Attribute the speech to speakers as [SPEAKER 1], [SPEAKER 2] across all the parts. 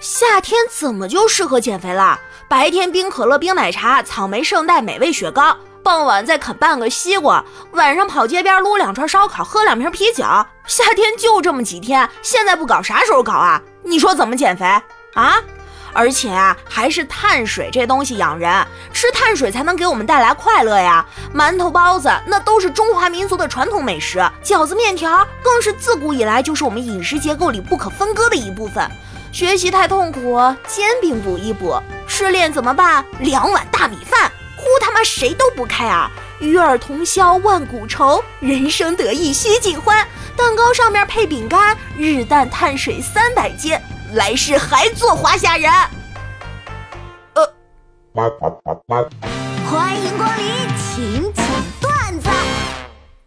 [SPEAKER 1] 夏天怎么就适合减肥了？白天冰可乐、冰奶茶、草莓圣代、美味雪糕，傍晚再啃半个西瓜，晚上跑街边撸两串烧烤，喝两瓶啤酒。夏天就这么几天，现在不搞啥时候搞啊？你说怎么减肥啊？而且啊，还是碳水这东西养人，吃碳水才能给我们带来快乐呀。馒头、包子那都是中华民族的传统美食，饺子、面条更是自古以来就是我们饮食结构里不可分割的一部分。学习太痛苦，煎饼补一补；失恋怎么办？两碗大米饭。呼他妈谁都不开啊！与尔同销万古愁，人生得意须尽欢。蛋糕上面配饼干，日啖碳水三百斤。来世还做华夏人。呃，
[SPEAKER 2] 欢迎光临，请讲段子。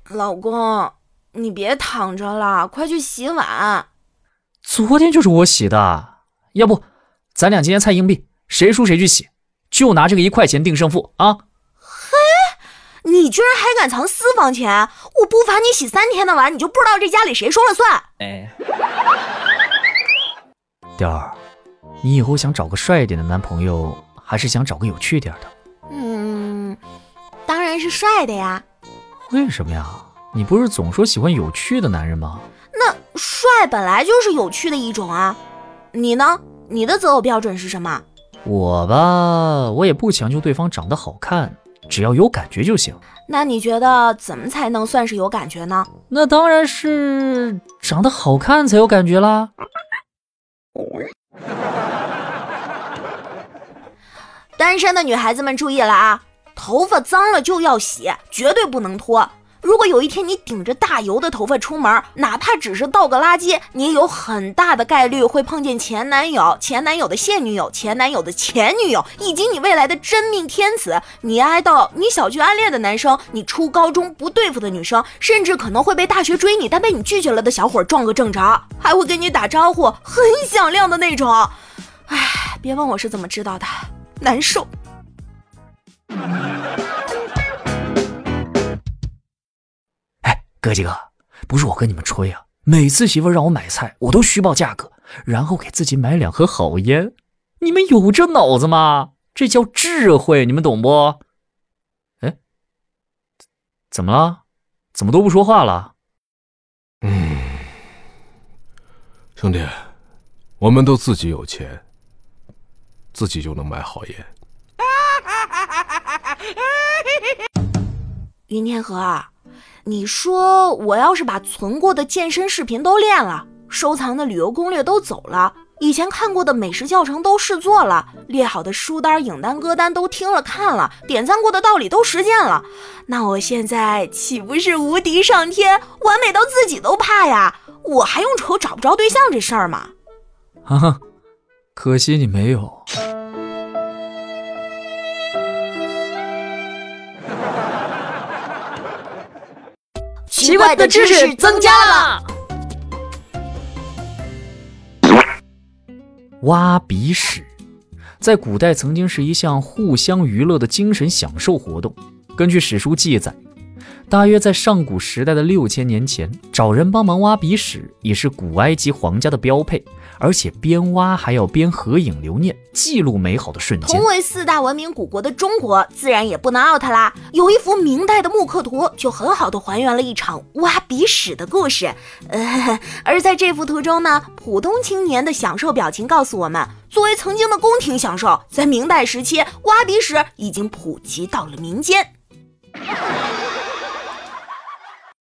[SPEAKER 1] 老公，你别躺着了，快去洗碗。
[SPEAKER 3] 昨天就是我洗的，要不咱俩今天猜硬币，谁输谁去洗，就拿这个一块钱定胜负啊！
[SPEAKER 1] 嘿，你居然还敢藏私房钱！我不罚你洗三天的碗，你就不知道这家里谁说了算。哎。
[SPEAKER 3] 雕儿，你以后想找个帅一点的男朋友，还是想找个有趣点的？
[SPEAKER 1] 嗯，当然是帅的呀。
[SPEAKER 3] 为什么呀？你不是总说喜欢有趣的男人吗？
[SPEAKER 1] 那帅本来就是有趣的一种啊。你呢？你的择偶标准是什么？
[SPEAKER 3] 我吧，我也不强求对方长得好看，只要有感觉就行。
[SPEAKER 1] 那你觉得怎么才能算是有感觉呢？
[SPEAKER 3] 那当然是长得好看才有感觉啦。
[SPEAKER 1] 单身的女孩子们注意了啊！头发脏了就要洗，绝对不能拖。如果有一天你顶着大油的头发出门，哪怕只是倒个垃圾，你也有很大的概率会碰见前男友、前男友的现女友、前男友的前女友，以及你未来的真命天子。你爱到，你小区暗恋的男生，你初高中不对付的女生，甚至可能会被大学追你但被你拒绝了的小伙撞个正着，还会跟你打招呼，很响亮的那种。唉，别问我是怎么知道的，难受。
[SPEAKER 3] 哥几个，不是我跟你们吹啊！每次媳妇让我买菜，我都虚报价格，然后给自己买两盒好烟。你们有这脑子吗？这叫智慧，你们懂不？哎，怎么了？怎么都不说话了？
[SPEAKER 4] 嗯，兄弟，我们都自己有钱，自己就能买好烟。
[SPEAKER 1] 云天河啊！你说我要是把存过的健身视频都练了，收藏的旅游攻略都走了，以前看过的美食教程都试做了，列好的书单、影单、歌单都听了看了，点赞过的道理都实践了，那我现在岂不是无敌上天，完美到自己都怕呀？我还用愁找不着对象这事儿吗？
[SPEAKER 3] 哈哈，可惜你没有。
[SPEAKER 2] 奇怪的知识增加了。
[SPEAKER 3] 挖鼻屎，在古代曾经是一项互相娱乐的精神享受活动。根据史书记载，大约在上古时代的六千年前，找人帮忙挖鼻屎已是古埃及皇家的标配。而且边挖还要边合影留念，记录美好的瞬间。
[SPEAKER 1] 同为四大文明古国的中国，自然也不能 out 啦。有一幅明代的木刻图，就很好的还原了一场挖鼻屎的故事。呃，而在这幅图中呢，普通青年的享受表情告诉我们，作为曾经的宫廷享受，在明代时期，挖鼻屎已经普及到了民间。